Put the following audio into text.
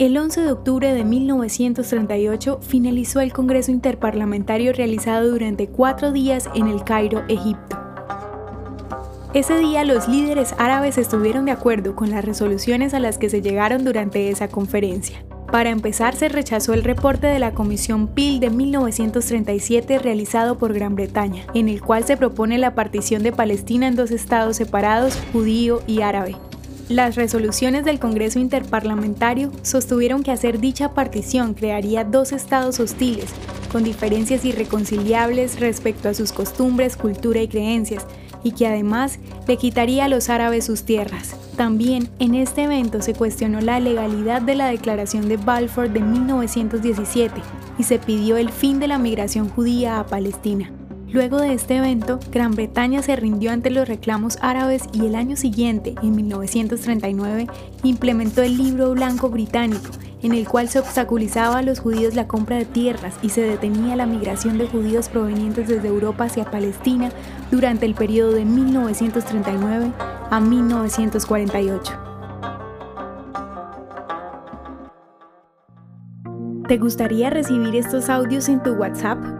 El 11 de octubre de 1938 finalizó el Congreso Interparlamentario realizado durante cuatro días en el Cairo, Egipto. Ese día los líderes árabes estuvieron de acuerdo con las resoluciones a las que se llegaron durante esa conferencia. Para empezar, se rechazó el reporte de la Comisión Peel de 1937 realizado por Gran Bretaña, en el cual se propone la partición de Palestina en dos estados separados, judío y árabe. Las resoluciones del Congreso Interparlamentario sostuvieron que hacer dicha partición crearía dos estados hostiles, con diferencias irreconciliables respecto a sus costumbres, cultura y creencias, y que además le quitaría a los árabes sus tierras. También en este evento se cuestionó la legalidad de la Declaración de Balfour de 1917 y se pidió el fin de la migración judía a Palestina. Luego de este evento, Gran Bretaña se rindió ante los reclamos árabes y el año siguiente, en 1939, implementó el Libro Blanco Británico, en el cual se obstaculizaba a los judíos la compra de tierras y se detenía la migración de judíos provenientes desde Europa hacia Palestina durante el periodo de 1939 a 1948. ¿Te gustaría recibir estos audios en tu WhatsApp?